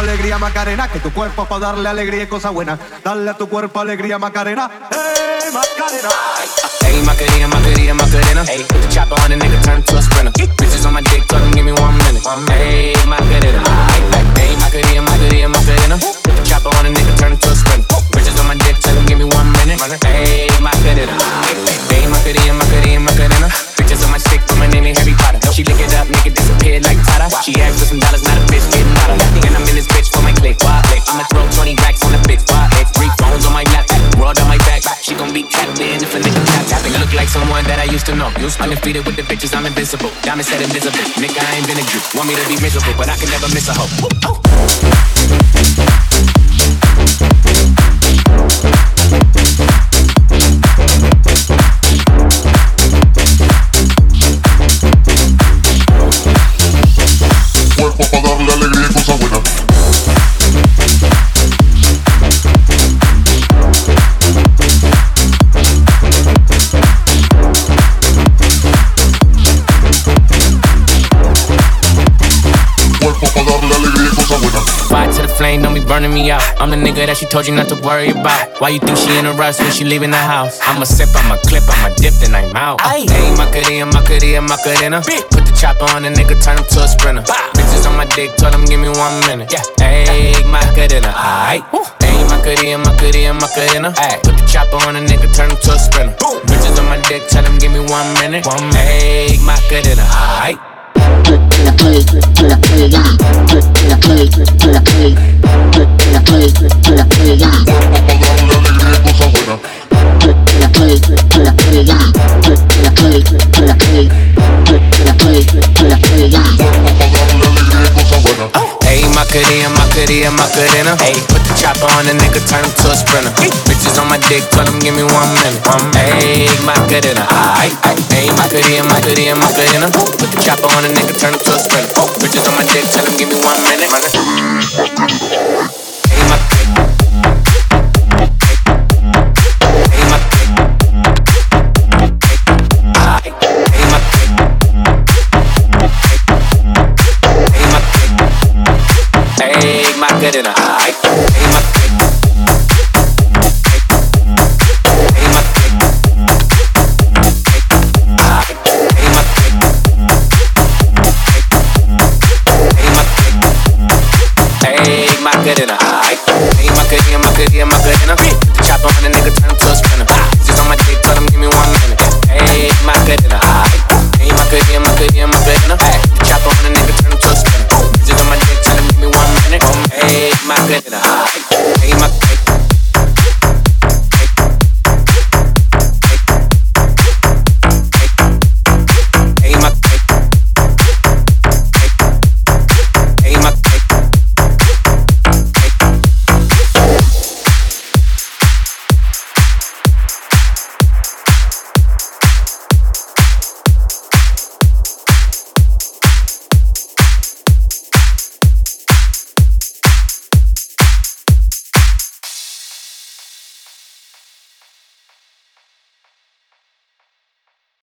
cuerpo alegría Macarena, que tu cuerpo para darle alegría y cosa buena. Dale a tu cuerpo alegría Macarena, hey Macarena. Hey Macarena, Macarena, Macarena. Hey, put the chopper on a nigga, turn to a sprinter. Bitches on my dick, tell them give me one minute. Hey Macarena, hey Macarena, Macarena, Macarena. Put the chopper on a nigga, turn to a sprinter. Someone that I used to know. Used to. Undefeated with the bitches, I'm invincible. Diamond said invisible. Nigga, I ain't been a Jew. Want me to be miserable, but I can never miss a hoe. Cuerpo para darle alegría y cosa buena. Fire to the flame, don't be burning me out. I'm the nigga that she told you not to worry about. Why you think she in a rush when she leaving the house? I'ma sip, I'ma clip, I'ma dip, then I'm out. Hey, Macarena, Macarena, Macarena. Put the chopper on the nigga, turn him to a sprinter. Bitches on my dick, told him give me one minute. Yeah, hey, Macarena, aight. Hey, Macarena, Macarena, Macarena. Ay, put the chopper on a nigga, turn him to a sprinter. Bitches on my dick, tell him give me one minute. One minute. Hey, Macarena, aight. quería más. Darle alegría y cosa buena. Cuerpo para darle alegría y cosa buena. Hey, Macarena. Hey, put the chopper on the nigga, turn him to a sprinter. Bitches on my dick, tell him give me one minute. Hey, Macarena, aight, aight. Hey, Macarena, Macarena, Macarena. Put the chopper on the nigga, turn him to a sprinter. Bitches on my dick, tell him give me one minute. Hey, Macarena. Hey, Macarena. Aight. Hey, Macarena. Hey, Macarena. Hey, Macarena. Aight. Hey, Macarena. Hey, Macarena. Aight. Hey, Macarena. Hey,